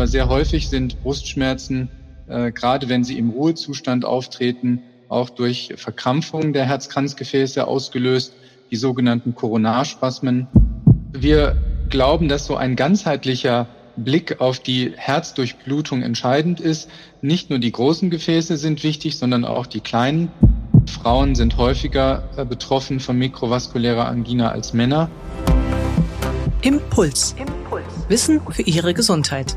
aber sehr häufig sind Brustschmerzen, äh, gerade wenn sie im Ruhezustand auftreten, auch durch Verkrampfung der Herzkranzgefäße ausgelöst, die sogenannten Koronarspasmen. Wir glauben, dass so ein ganzheitlicher Blick auf die Herzdurchblutung entscheidend ist. Nicht nur die großen Gefäße sind wichtig, sondern auch die kleinen. Frauen sind häufiger äh, betroffen von mikrovaskulärer Angina als Männer. Impuls. Impuls. Wissen für Ihre Gesundheit.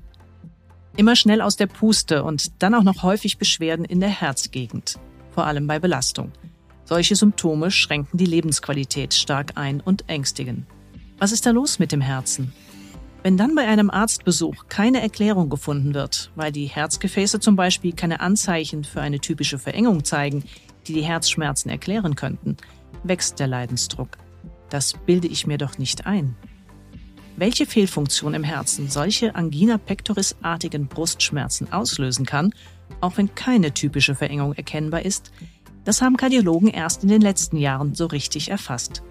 Immer schnell aus der Puste und dann auch noch häufig Beschwerden in der Herzgegend, vor allem bei Belastung. Solche Symptome schränken die Lebensqualität stark ein und ängstigen. Was ist da los mit dem Herzen? Wenn dann bei einem Arztbesuch keine Erklärung gefunden wird, weil die Herzgefäße zum Beispiel keine Anzeichen für eine typische Verengung zeigen, die die Herzschmerzen erklären könnten, wächst der Leidensdruck. Das bilde ich mir doch nicht ein. Welche Fehlfunktion im Herzen solche Angina pectoris-artigen Brustschmerzen auslösen kann, auch wenn keine typische Verengung erkennbar ist, das haben Kardiologen erst in den letzten Jahren so richtig erfasst.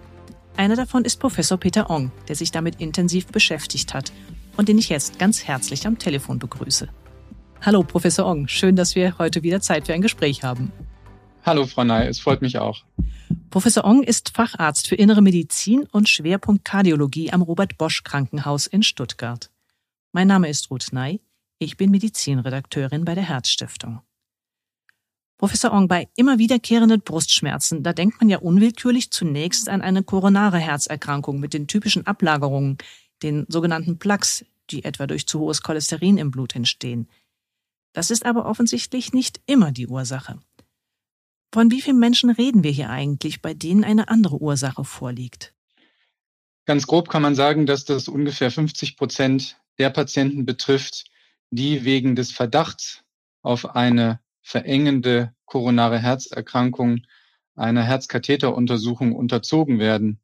Einer davon ist Professor Peter Ong, der sich damit intensiv beschäftigt hat und den ich jetzt ganz herzlich am Telefon begrüße. Hallo, Professor Ong, schön, dass wir heute wieder Zeit für ein Gespräch haben. Hallo, Frau Ney, es freut mich auch. Professor Ong ist Facharzt für Innere Medizin und Schwerpunkt Kardiologie am Robert Bosch Krankenhaus in Stuttgart. Mein Name ist Ruth Ney. Ich bin Medizinredakteurin bei der Herzstiftung. Professor Ong, bei immer wiederkehrenden Brustschmerzen, da denkt man ja unwillkürlich zunächst an eine koronare Herzerkrankung mit den typischen Ablagerungen, den sogenannten Plaques, die etwa durch zu hohes Cholesterin im Blut entstehen. Das ist aber offensichtlich nicht immer die Ursache. Von wie vielen Menschen reden wir hier eigentlich, bei denen eine andere Ursache vorliegt? Ganz grob kann man sagen, dass das ungefähr 50 Prozent der Patienten betrifft, die wegen des Verdachts auf eine verengende koronare Herzerkrankung einer Herzkatheteruntersuchung unterzogen werden.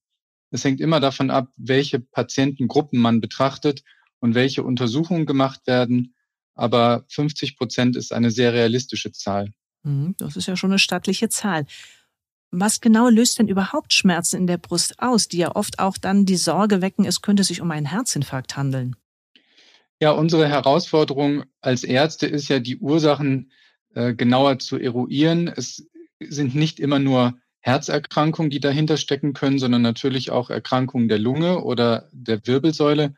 Es hängt immer davon ab, welche Patientengruppen man betrachtet und welche Untersuchungen gemacht werden. Aber 50 Prozent ist eine sehr realistische Zahl. Mhm, das ist ja schon eine stattliche Zahl. Was genau löst denn überhaupt Schmerzen in der Brust aus, die ja oft auch dann die Sorge wecken, es könnte sich um einen Herzinfarkt handeln? Ja, unsere Herausforderung als Ärzte ist ja, die Ursachen äh, genauer zu eruieren. Es sind nicht immer nur Herzerkrankungen, die dahinter stecken können, sondern natürlich auch Erkrankungen der Lunge oder der Wirbelsäule.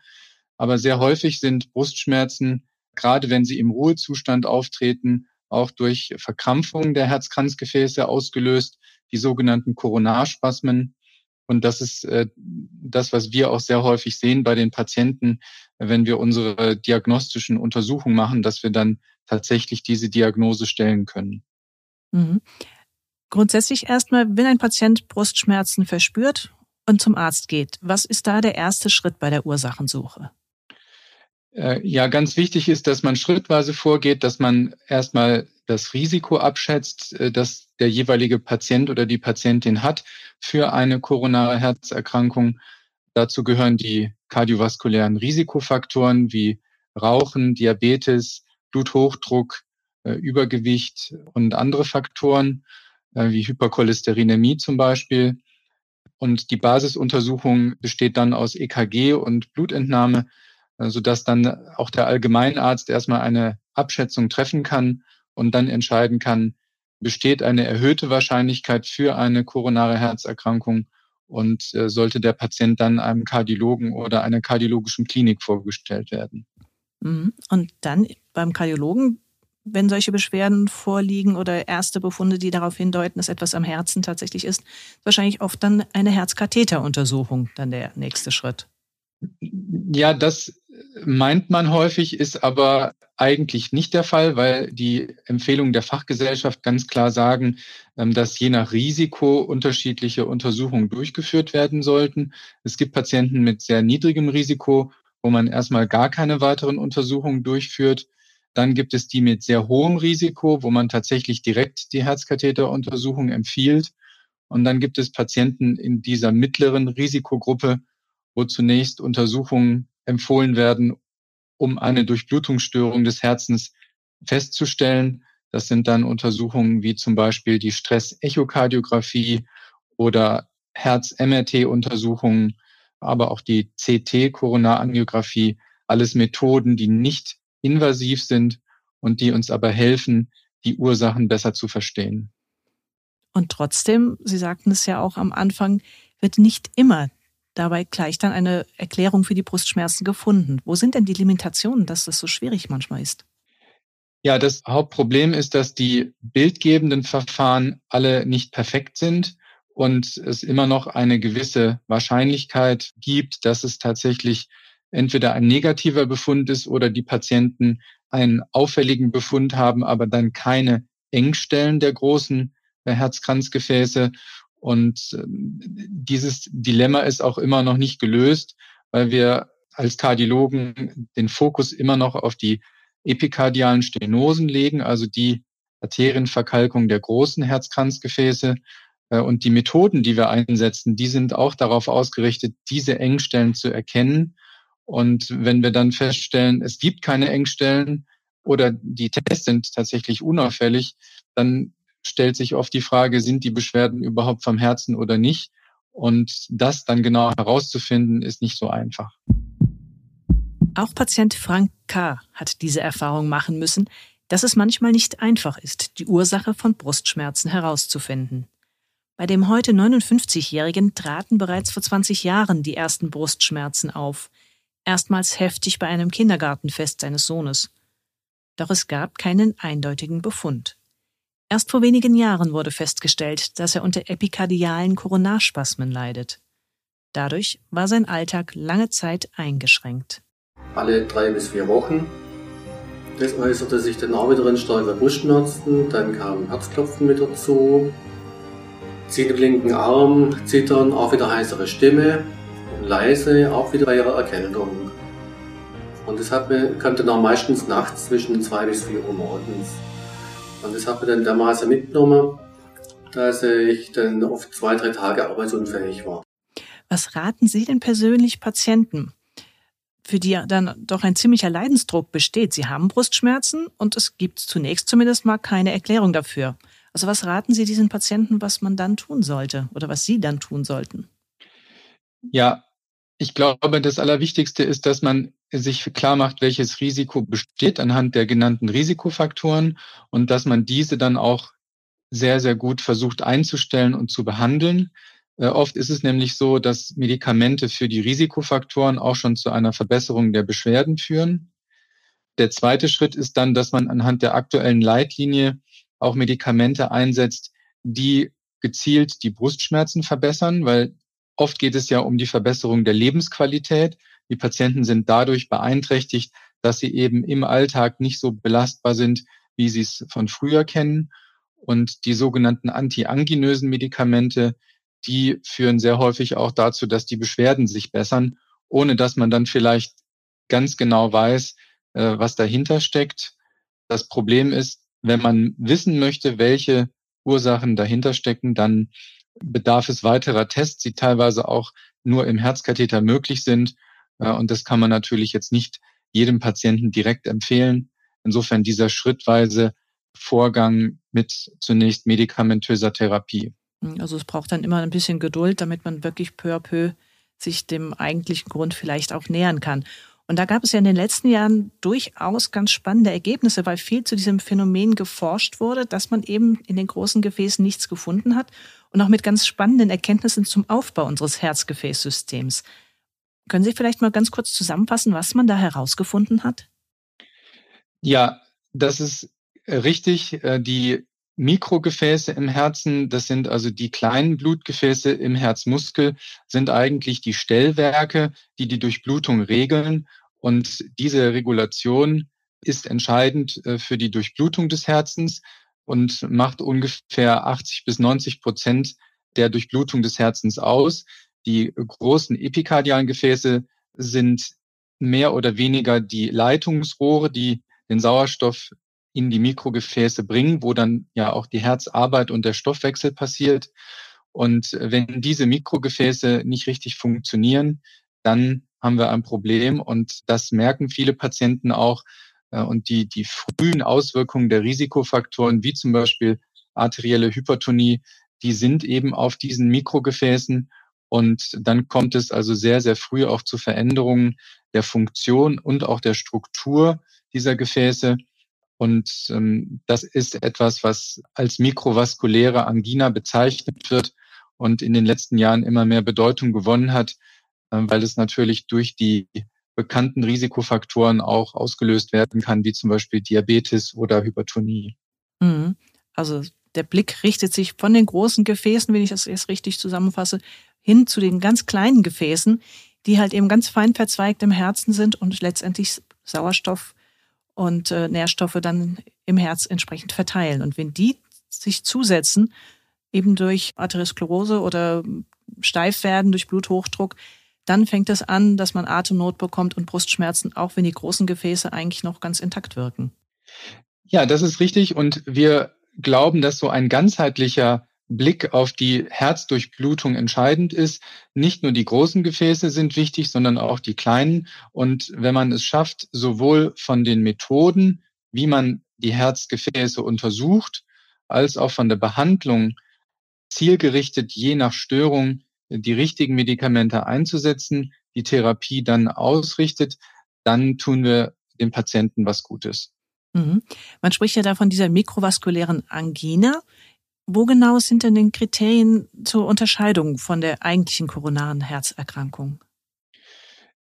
Aber sehr häufig sind Brustschmerzen, gerade wenn sie im Ruhezustand auftreten, auch durch Verkrampfung der Herzkranzgefäße ausgelöst, die sogenannten Koronarspasmen. Und das ist äh, das, was wir auch sehr häufig sehen bei den Patienten, wenn wir unsere diagnostischen Untersuchungen machen, dass wir dann tatsächlich diese Diagnose stellen können. Mhm. Grundsätzlich erstmal, wenn ein Patient Brustschmerzen verspürt und zum Arzt geht, was ist da der erste Schritt bei der Ursachensuche? Äh, ja, ganz wichtig ist, dass man schrittweise vorgeht, dass man erstmal das Risiko abschätzt, äh, dass der jeweilige Patient oder die Patientin hat für eine koronare Herzerkrankung. Dazu gehören die kardiovaskulären Risikofaktoren wie Rauchen, Diabetes, Bluthochdruck, äh, Übergewicht und andere Faktoren wie Hypercholesterinämie zum Beispiel. Und die Basisuntersuchung besteht dann aus EKG und Blutentnahme sodass dann auch der Allgemeinarzt erstmal eine Abschätzung treffen kann und dann entscheiden kann, besteht eine erhöhte Wahrscheinlichkeit für eine koronare Herzerkrankung und äh, sollte der Patient dann einem Kardiologen oder einer kardiologischen Klinik vorgestellt werden. Mhm. Und dann beim Kardiologen, wenn solche Beschwerden vorliegen oder erste Befunde, die darauf hindeuten, dass etwas am Herzen tatsächlich ist, wahrscheinlich oft dann eine Herzkatheteruntersuchung dann der nächste Schritt. Ja, das meint man häufig, ist aber eigentlich nicht der Fall, weil die Empfehlungen der Fachgesellschaft ganz klar sagen, ähm, dass je nach Risiko unterschiedliche Untersuchungen durchgeführt werden sollten. Es gibt Patienten mit sehr niedrigem Risiko, wo man erstmal gar keine weiteren Untersuchungen durchführt. Dann gibt es die mit sehr hohem Risiko, wo man tatsächlich direkt die Herzkatheteruntersuchung empfiehlt. Und dann gibt es Patienten in dieser mittleren Risikogruppe, wo zunächst Untersuchungen empfohlen werden, um eine Durchblutungsstörung des Herzens festzustellen. Das sind dann Untersuchungen wie zum Beispiel die Stress-Echokardiographie oder Herz-MRT-Untersuchungen, aber auch die CT-Koronarangiographie. Alles Methoden, die nicht invasiv sind und die uns aber helfen, die Ursachen besser zu verstehen. Und trotzdem, Sie sagten es ja auch am Anfang, wird nicht immer dabei gleich dann eine Erklärung für die Brustschmerzen gefunden. Wo sind denn die Limitationen, dass das so schwierig manchmal ist? Ja, das Hauptproblem ist, dass die bildgebenden Verfahren alle nicht perfekt sind und es immer noch eine gewisse Wahrscheinlichkeit gibt, dass es tatsächlich entweder ein negativer Befund ist oder die Patienten einen auffälligen Befund haben, aber dann keine Engstellen der großen äh, Herzkranzgefäße. Und ähm, dieses Dilemma ist auch immer noch nicht gelöst, weil wir als Kardiologen den Fokus immer noch auf die epikardialen Stenosen legen, also die Arterienverkalkung der großen Herzkranzgefäße. Äh, und die Methoden, die wir einsetzen, die sind auch darauf ausgerichtet, diese Engstellen zu erkennen. Und wenn wir dann feststellen, es gibt keine Engstellen oder die Tests sind tatsächlich unauffällig, dann stellt sich oft die Frage, sind die Beschwerden überhaupt vom Herzen oder nicht? Und das dann genau herauszufinden, ist nicht so einfach. Auch Patient Frank K. hat diese Erfahrung machen müssen, dass es manchmal nicht einfach ist, die Ursache von Brustschmerzen herauszufinden. Bei dem heute 59-Jährigen traten bereits vor 20 Jahren die ersten Brustschmerzen auf, erstmals heftig bei einem Kindergartenfest seines Sohnes. Doch es gab keinen eindeutigen Befund. Erst vor wenigen Jahren wurde festgestellt, dass er unter epikardialen Koronarspasmen leidet. Dadurch war sein Alltag lange Zeit eingeschränkt. Alle drei bis vier Wochen. Das äußerte sich dann auch wieder in starker Brustschmerzen, dann kam Herzklopfen mit dazu, zieht im linken Arm, Zittern, auch wieder heißere Stimme, leise, auch wieder bei ihrer Erkältung. Und das hat mir, dann auch meistens nachts zwischen zwei bis vier Uhr morgens. Und das hat mir dann dermaßen mitgenommen, dass ich dann oft zwei, drei Tage arbeitsunfähig war. Was raten Sie denn persönlich Patienten, für die dann doch ein ziemlicher Leidensdruck besteht? Sie haben Brustschmerzen und es gibt zunächst zumindest mal keine Erklärung dafür. Also was raten Sie diesen Patienten, was man dann tun sollte oder was Sie dann tun sollten? Ja, ich glaube, das Allerwichtigste ist, dass man sich klar macht, welches Risiko besteht anhand der genannten Risikofaktoren und dass man diese dann auch sehr, sehr gut versucht einzustellen und zu behandeln. Äh, oft ist es nämlich so, dass Medikamente für die Risikofaktoren auch schon zu einer Verbesserung der Beschwerden führen. Der zweite Schritt ist dann, dass man anhand der aktuellen Leitlinie auch Medikamente einsetzt, die gezielt die Brustschmerzen verbessern, weil oft geht es ja um die Verbesserung der Lebensqualität. Die Patienten sind dadurch beeinträchtigt, dass sie eben im Alltag nicht so belastbar sind, wie sie es von früher kennen. Und die sogenannten antianginösen Medikamente, die führen sehr häufig auch dazu, dass die Beschwerden sich bessern, ohne dass man dann vielleicht ganz genau weiß, äh, was dahinter steckt. Das Problem ist, wenn man wissen möchte, welche Ursachen dahinter stecken, dann bedarf es weiterer Tests, die teilweise auch nur im Herzkatheter möglich sind. Und das kann man natürlich jetzt nicht jedem Patienten direkt empfehlen. Insofern dieser schrittweise Vorgang mit zunächst medikamentöser Therapie. Also es braucht dann immer ein bisschen Geduld, damit man wirklich peu à peu sich dem eigentlichen Grund vielleicht auch nähern kann. Und da gab es ja in den letzten Jahren durchaus ganz spannende Ergebnisse, weil viel zu diesem Phänomen geforscht wurde, dass man eben in den großen Gefäßen nichts gefunden hat und auch mit ganz spannenden Erkenntnissen zum Aufbau unseres Herzgefäßsystems. Können Sie vielleicht mal ganz kurz zusammenfassen, was man da herausgefunden hat? Ja, das ist richtig. Äh, die Mikrogefäße im Herzen, das sind also die kleinen Blutgefäße im Herzmuskel, sind eigentlich die Stellwerke, die die Durchblutung regeln. Und diese Regulation ist entscheidend äh, für die Durchblutung des Herzens und macht ungefähr 80 bis 90 Prozent der Durchblutung des Herzens aus. Die großen epikardialen Gefäße sind mehr oder weniger die Leitungsrohre, die den Sauerstoff in die Mikrogefäße bringen, wo dann ja auch die Herzarbeit und der Stoffwechsel passiert. Und wenn diese Mikrogefäße nicht richtig funktionieren, dann haben wir ein Problem und das merken viele Patienten auch. Äh, und die, die frühen Auswirkungen der Risikofaktoren, wie zum Beispiel arterielle Hypertonie, die sind eben auf diesen Mikrogefäßen. Und dann kommt es also sehr, sehr früh auch zu Veränderungen der Funktion und auch der Struktur dieser Gefäße. Und ähm, das ist etwas, was als mikrovaskuläre Angina bezeichnet wird und in den letzten Jahren immer mehr Bedeutung gewonnen hat, äh, weil es natürlich durch die bekannten Risikofaktoren auch ausgelöst werden kann, wie zum Beispiel Diabetes oder Hypertonie. Mhm. Also der Blick richtet sich von den großen Gefäßen, wenn ich das jetzt richtig zusammenfasse, hin zu den ganz kleinen Gefäßen, die halt eben ganz fein verzweigt im Herzen sind und letztendlich Sauerstoff und äh, Nährstoffe dann im Herz entsprechend verteilen. Und wenn die sich zusetzen, eben durch Arteriosklerose oder steif werden durch Bluthochdruck, dann fängt es an, dass man Atemnot bekommt und Brustschmerzen, auch wenn die großen Gefäße eigentlich noch ganz intakt wirken. Ja, das ist richtig. Und wir glauben, dass so ein ganzheitlicher Blick auf die Herzdurchblutung entscheidend ist. Nicht nur die großen Gefäße sind wichtig, sondern auch die kleinen. Und wenn man es schafft, sowohl von den Methoden, wie man die Herzgefäße untersucht, als auch von der Behandlung zielgerichtet je nach Störung die richtigen Medikamente einzusetzen, die Therapie dann ausrichtet, dann tun wir dem Patienten was Gutes. Mhm. Man spricht ja da von dieser mikrovaskulären Angina. Wo genau sind denn die Kriterien zur Unterscheidung von der eigentlichen koronaren Herzerkrankung?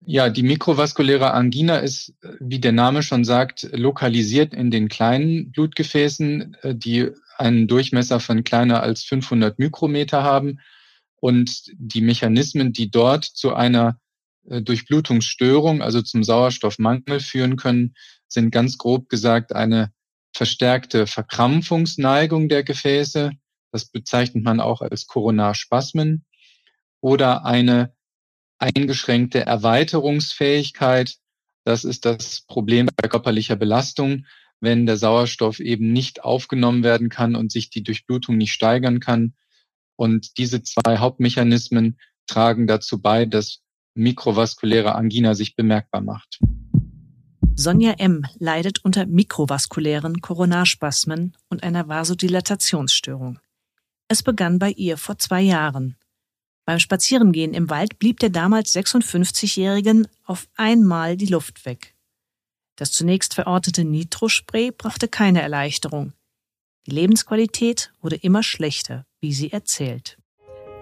Ja, die mikrovaskuläre Angina ist, wie der Name schon sagt, lokalisiert in den kleinen Blutgefäßen, äh, die einen Durchmesser von kleiner als 500 Mikrometer haben. Und die Mechanismen, die dort zu einer äh, Durchblutungsstörung, also zum Sauerstoffmangel führen können, sind ganz grob gesagt eine verstärkte Verkrampfungsneigung der Gefäße. Das bezeichnet man auch als Koronarspasmen oder eine eingeschränkte Erweiterungsfähigkeit. Das ist das Problem bei körperlicher Belastung, wenn der Sauerstoff eben nicht aufgenommen werden kann und sich die Durchblutung nicht steigern kann. Und diese zwei Hauptmechanismen tragen dazu bei, dass mikrovaskuläre Angina sich bemerkbar macht. Sonja M. leidet unter mikrovaskulären Koronarspasmen und einer Vasodilatationsstörung. Es begann bei ihr vor zwei Jahren. Beim Spazierengehen im Wald blieb der damals 56-Jährigen auf einmal die Luft weg. Das zunächst verortete Nitrospray brachte keine Erleichterung. Die Lebensqualität wurde immer schlechter, wie sie erzählt.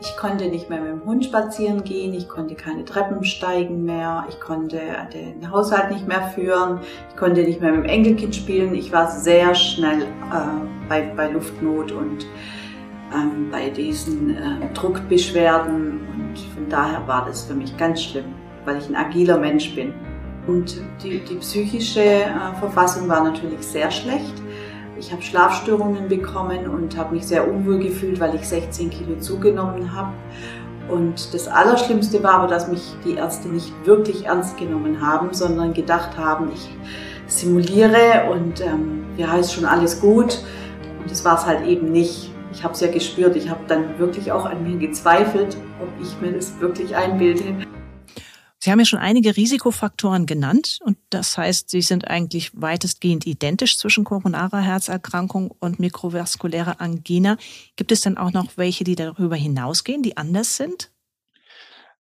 Ich konnte nicht mehr mit dem Hund spazieren gehen, ich konnte keine Treppen steigen mehr, ich konnte den Haushalt nicht mehr führen, ich konnte nicht mehr mit dem Enkelkind spielen. Ich war sehr schnell äh, bei, bei Luftnot und ähm, bei diesen äh, Druckbeschwerden und von daher war das für mich ganz schlimm, weil ich ein agiler Mensch bin. Und die, die psychische äh, Verfassung war natürlich sehr schlecht. Ich habe Schlafstörungen bekommen und habe mich sehr unwohl gefühlt, weil ich 16 Kilo zugenommen habe. Und das Allerschlimmste war aber, dass mich die Ärzte nicht wirklich ernst genommen haben, sondern gedacht haben, ich simuliere und ähm, ja, ist schon alles gut. Und das war es halt eben nicht. Ich habe es ja gespürt. Ich habe dann wirklich auch an mir gezweifelt, ob ich mir das wirklich einbilde. Sie haben ja schon einige Risikofaktoren genannt und das heißt, sie sind eigentlich weitestgehend identisch zwischen koronarer Herzerkrankung und mikrovaskulärer Angina. Gibt es denn auch noch welche, die darüber hinausgehen, die anders sind?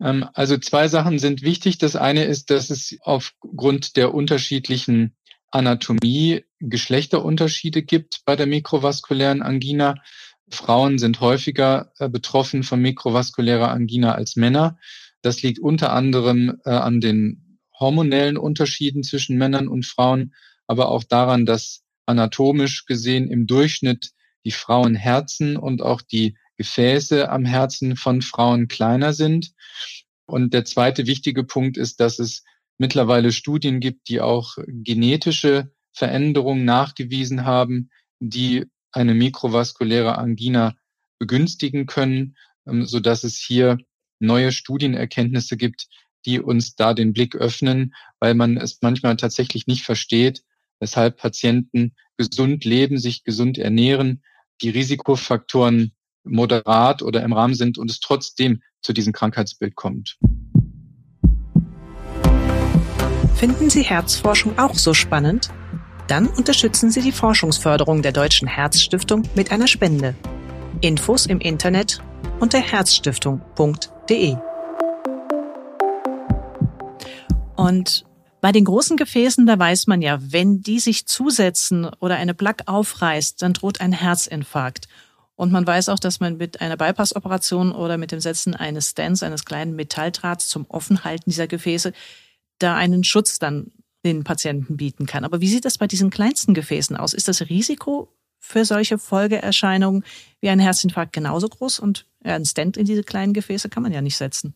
Ähm, also zwei Sachen sind wichtig. Das eine ist, dass es aufgrund der unterschiedlichen Anatomie Geschlechterunterschiede gibt bei der mikrovaskulären Angina. Frauen sind häufiger äh, betroffen von mikrovaskulärer Angina als Männer. Das liegt unter anderem äh, an den hormonellen Unterschieden zwischen Männern und Frauen, aber auch daran, dass anatomisch gesehen im Durchschnitt die Frauenherzen und auch die Gefäße am Herzen von Frauen kleiner sind. Und der zweite wichtige Punkt ist, dass es mittlerweile Studien gibt, die auch genetische Veränderungen nachgewiesen haben, die eine mikrovaskuläre Angina begünstigen können, ähm, so dass es hier neue Studienerkenntnisse gibt, die uns da den Blick öffnen, weil man es manchmal tatsächlich nicht versteht, weshalb Patienten gesund leben, sich gesund ernähren, die Risikofaktoren moderat oder im Rahmen sind und es trotzdem zu diesem Krankheitsbild kommt. Finden Sie Herzforschung auch so spannend? Dann unterstützen Sie die Forschungsförderung der Deutschen Herzstiftung mit einer Spende. Infos im Internet unter herzstiftung.de. Und bei den großen Gefäßen, da weiß man ja, wenn die sich zusetzen oder eine Plaque aufreißt, dann droht ein Herzinfarkt. Und man weiß auch, dass man mit einer Bypass-Operation oder mit dem Setzen eines Stents, eines kleinen Metalldrahts zum Offenhalten dieser Gefäße, da einen Schutz dann den Patienten bieten kann. Aber wie sieht das bei diesen kleinsten Gefäßen aus? Ist das Risiko für solche Folgeerscheinungen wie ein Herzinfarkt genauso groß? Und ein Stent in diese kleinen Gefäße kann man ja nicht setzen.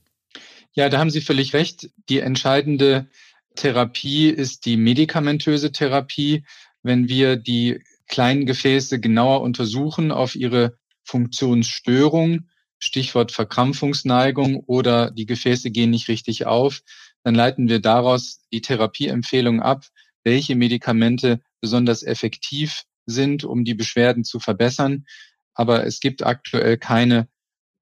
Ja, da haben Sie völlig recht. Die entscheidende Therapie ist die medikamentöse Therapie. Wenn wir die kleinen Gefäße genauer untersuchen auf ihre Funktionsstörung, Stichwort Verkrampfungsneigung oder die Gefäße gehen nicht richtig auf, dann leiten wir daraus die Therapieempfehlung ab, welche Medikamente besonders effektiv sind, um die Beschwerden zu verbessern. Aber es gibt aktuell keine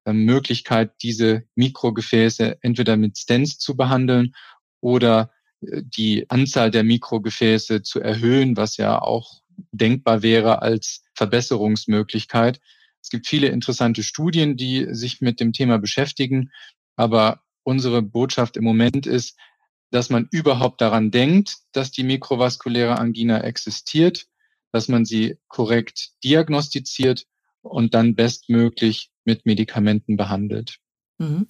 ähm, Möglichkeit, diese Mikrogefäße entweder mit Stents zu behandeln oder äh, die Anzahl der Mikrogefäße zu erhöhen, was ja auch denkbar wäre als Verbesserungsmöglichkeit. Es gibt viele interessante Studien, die sich mit dem Thema beschäftigen, aber unsere Botschaft im Moment ist, dass man überhaupt daran denkt, dass die mikrovaskuläre Angina existiert, dass man sie korrekt diagnostiziert und dann bestmöglich mit Medikamenten behandelt. Mhm.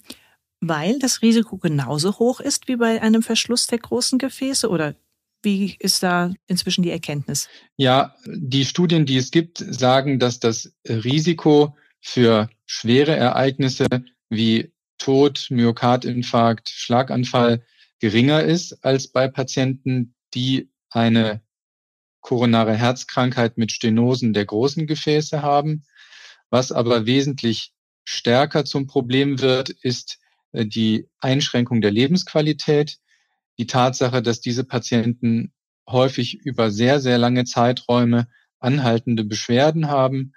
Weil das Risiko genauso hoch ist wie bei einem Verschluss der großen Gefäße oder wie ist da inzwischen die Erkenntnis? Ja, die Studien, die es gibt, sagen, dass das Risiko für schwere Ereignisse wie Tod, Myokardinfarkt, Schlaganfall geringer ist als bei Patienten, die eine koronare Herzkrankheit mit Stenosen der großen Gefäße haben. Was aber wesentlich stärker zum Problem wird, ist äh, die Einschränkung der Lebensqualität. Die Tatsache, dass diese Patienten häufig über sehr, sehr lange Zeiträume anhaltende Beschwerden haben.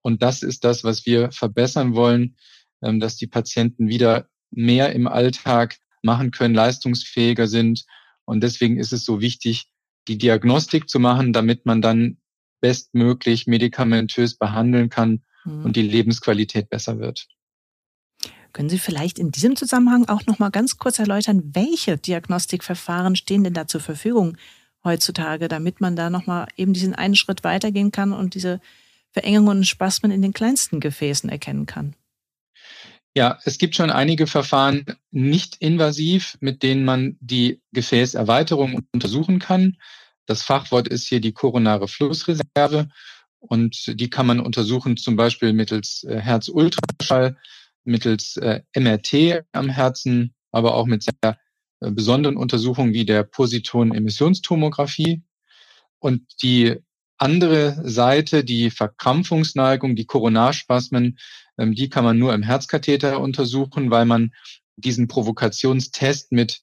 Und das ist das, was wir verbessern wollen, ähm, dass die Patienten wieder mehr im Alltag machen können, leistungsfähiger sind. Und deswegen ist es so wichtig, die Diagnostik zu machen, damit man dann bestmöglich medikamentös behandeln kann mhm. und die Lebensqualität besser wird. Können Sie vielleicht in diesem Zusammenhang auch noch mal ganz kurz erläutern, welche Diagnostikverfahren stehen denn da zur Verfügung heutzutage, damit man da noch mal eben diesen einen Schritt weitergehen kann und diese Verengungen und Spasmen in den kleinsten Gefäßen erkennen kann? Ja, es gibt schon einige Verfahren nicht invasiv, mit denen man die Gefäßerweiterung untersuchen kann. Das Fachwort ist hier die koronare Flussreserve und die kann man untersuchen zum Beispiel mittels äh, Herzultraschall, mittels äh, MRT am Herzen, aber auch mit sehr äh, besonderen Untersuchungen wie der Positonen-Emissionstomographie. Und die andere Seite, die Verkrampfungsneigung, die Koronarspasmen, ähm, die kann man nur im Herzkatheter untersuchen, weil man diesen Provokationstest mit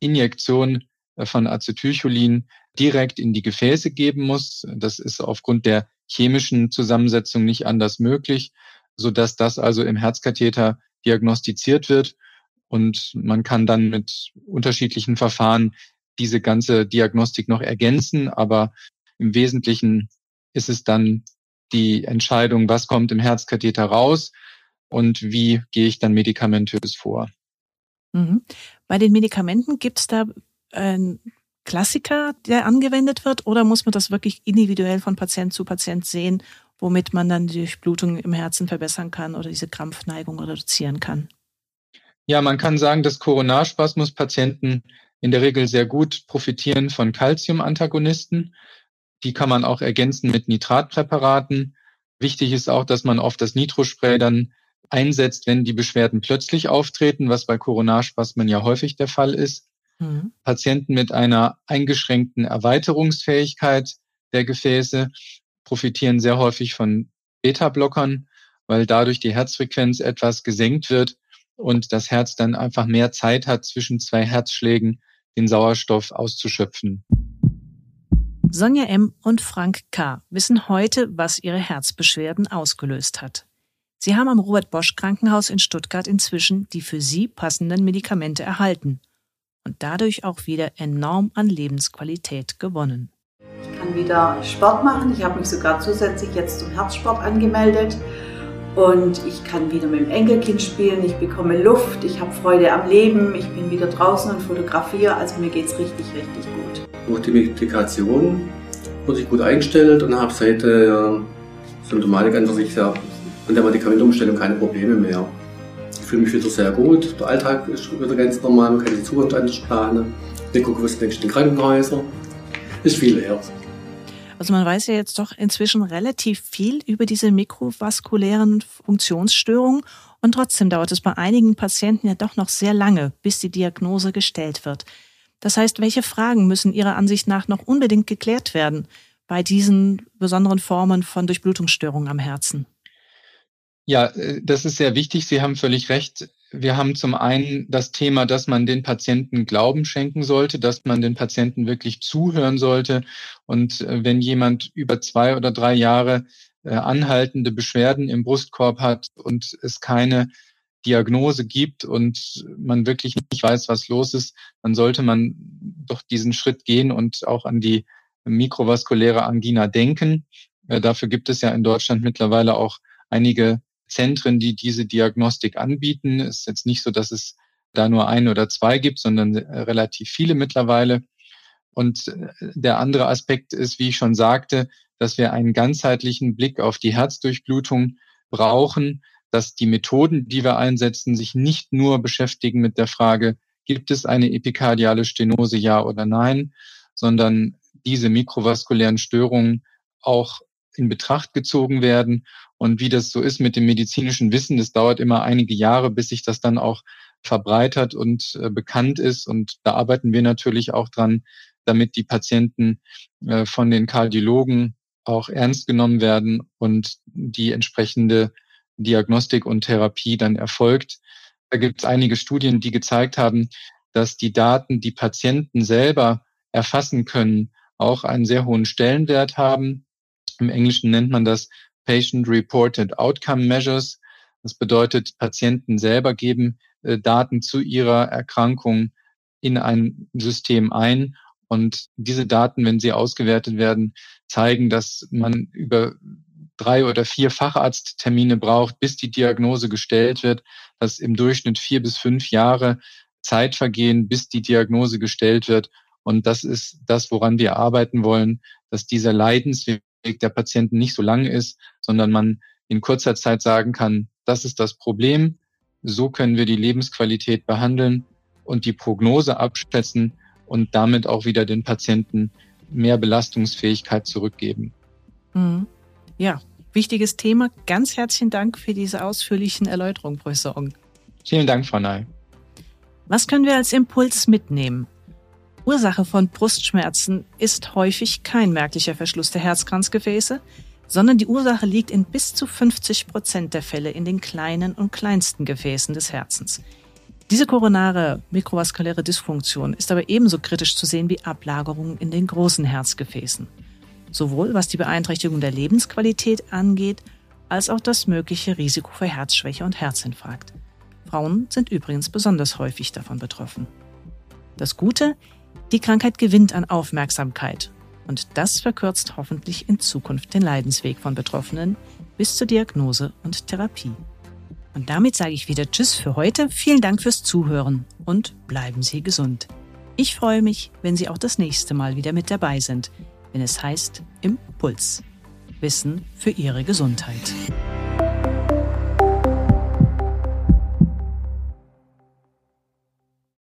Injektion von Acetylcholin direkt in die Gefäße geben muss. Das ist aufgrund der chemischen Zusammensetzung nicht anders möglich, so dass das also im Herzkatheter diagnostiziert wird und man kann dann mit unterschiedlichen Verfahren diese ganze Diagnostik noch ergänzen, aber im Wesentlichen ist es dann die Entscheidung, was kommt im Herzkatheter raus und wie gehe ich dann medikamentös vor. Mhm. Bei den Medikamenten gibt es da einen Klassiker, der angewendet wird, oder muss man das wirklich individuell von Patient zu Patient sehen, womit man dann die Durchblutung im Herzen verbessern kann oder diese Krampfneigung reduzieren kann? Ja, man kann sagen, dass Coronarspasmus-Patienten in der Regel sehr gut profitieren von Calcium-Antagonisten. Die kann man auch ergänzen mit Nitratpräparaten. Wichtig ist auch, dass man oft das Nitrospray dann einsetzt, wenn die Beschwerden plötzlich auftreten, was bei Coronarspasmen ja häufig der Fall ist. Mhm. Patienten mit einer eingeschränkten Erweiterungsfähigkeit der Gefäße profitieren sehr häufig von Beta-Blockern, weil dadurch die Herzfrequenz etwas gesenkt wird und das Herz dann einfach mehr Zeit hat, zwischen zwei Herzschlägen den Sauerstoff auszuschöpfen. Sonja M. und Frank K. wissen heute, was ihre Herzbeschwerden ausgelöst hat. Sie haben am Robert Bosch Krankenhaus in Stuttgart inzwischen die für sie passenden Medikamente erhalten und dadurch auch wieder enorm an Lebensqualität gewonnen. Ich kann wieder Sport machen. Ich habe mich sogar zusätzlich jetzt zum Herzsport angemeldet. Und ich kann wieder mit dem Enkelkind spielen, ich bekomme Luft, ich habe Freude am Leben, ich bin wieder draußen und fotografiere, also mir geht es richtig, richtig gut. Durch die Medikation wurde ich gut eingestellt und habe seit der Symptomatik an sich sehr, an der Medikamentumstellung keine Probleme mehr. Ich fühle mich wieder sehr gut, der Alltag ist wieder ganz normal, man kann die Zukunft anders planen. Ich gucke, was in den Krankenhäusern. Ist viel wert. Also man weiß ja jetzt doch inzwischen relativ viel über diese mikrovaskulären Funktionsstörungen und trotzdem dauert es bei einigen Patienten ja doch noch sehr lange, bis die Diagnose gestellt wird. Das heißt, welche Fragen müssen Ihrer Ansicht nach noch unbedingt geklärt werden bei diesen besonderen Formen von Durchblutungsstörungen am Herzen? Ja, äh, das ist sehr wichtig. Sie haben völlig recht. Wir haben zum einen das Thema, dass man den Patienten Glauben schenken sollte, dass man den Patienten wirklich zuhören sollte. Und äh, wenn jemand über zwei oder drei Jahre äh, anhaltende Beschwerden im Brustkorb hat und es keine Diagnose gibt und man wirklich nicht weiß, was los ist, dann sollte man doch diesen Schritt gehen und auch an die mikrovaskuläre Angina denken. Äh, dafür gibt es ja in Deutschland mittlerweile auch einige Zentren, die diese Diagnostik anbieten. Es ist jetzt nicht so, dass es da nur ein oder zwei gibt, sondern äh, relativ viele mittlerweile. Und äh, der andere Aspekt ist, wie ich schon sagte, dass wir einen ganzheitlichen Blick auf die Herzdurchblutung brauchen, dass die Methoden, die wir einsetzen, sich nicht nur beschäftigen mit der Frage, gibt es eine epikardiale Stenose, ja oder nein, sondern diese mikrovaskulären Störungen auch in Betracht gezogen werden. Und wie das so ist mit dem medizinischen Wissen, das dauert immer einige Jahre, bis sich das dann auch verbreitert und äh, bekannt ist. Und da arbeiten wir natürlich auch dran, damit die Patienten äh, von den Kardiologen auch ernst genommen werden und die entsprechende Diagnostik und Therapie dann erfolgt. Da gibt es einige Studien, die gezeigt haben, dass die Daten, die Patienten selber erfassen können, auch einen sehr hohen Stellenwert haben. Im Englischen nennt man das Patient Reported Outcome Measures. Das bedeutet, Patienten selber geben äh, Daten zu ihrer Erkrankung in ein System ein. Und diese Daten, wenn sie ausgewertet werden, zeigen, dass man über drei oder vier Facharzttermine braucht, bis die Diagnose gestellt wird, dass im Durchschnitt vier bis fünf Jahre Zeit vergehen, bis die Diagnose gestellt wird. Und das ist das, woran wir arbeiten wollen, dass dieser Leidensweg der Patienten nicht so lang ist, sondern man in kurzer Zeit sagen kann, das ist das Problem, so können wir die Lebensqualität behandeln und die Prognose abschätzen und damit auch wieder den Patienten mehr Belastungsfähigkeit zurückgeben. Mhm. Ja, wichtiges Thema. Ganz herzlichen Dank für diese ausführlichen Erläuterungen, Professor Ong. Vielen Dank, Frau Ney. Was können wir als Impuls mitnehmen? Ursache von Brustschmerzen ist häufig kein merklicher Verschluss der Herzkranzgefäße, sondern die Ursache liegt in bis zu 50 Prozent der Fälle in den kleinen und kleinsten Gefäßen des Herzens. Diese koronare mikrovaskuläre Dysfunktion ist aber ebenso kritisch zu sehen wie Ablagerungen in den großen Herzgefäßen. Sowohl was die Beeinträchtigung der Lebensqualität angeht, als auch das mögliche Risiko für Herzschwäche und Herzinfarkt. Frauen sind übrigens besonders häufig davon betroffen. Das Gute, die Krankheit gewinnt an Aufmerksamkeit und das verkürzt hoffentlich in Zukunft den Leidensweg von Betroffenen bis zur Diagnose und Therapie. Und damit sage ich wieder Tschüss für heute. Vielen Dank fürs Zuhören und bleiben Sie gesund. Ich freue mich, wenn Sie auch das nächste Mal wieder mit dabei sind, wenn es heißt Impuls. Wissen für Ihre Gesundheit.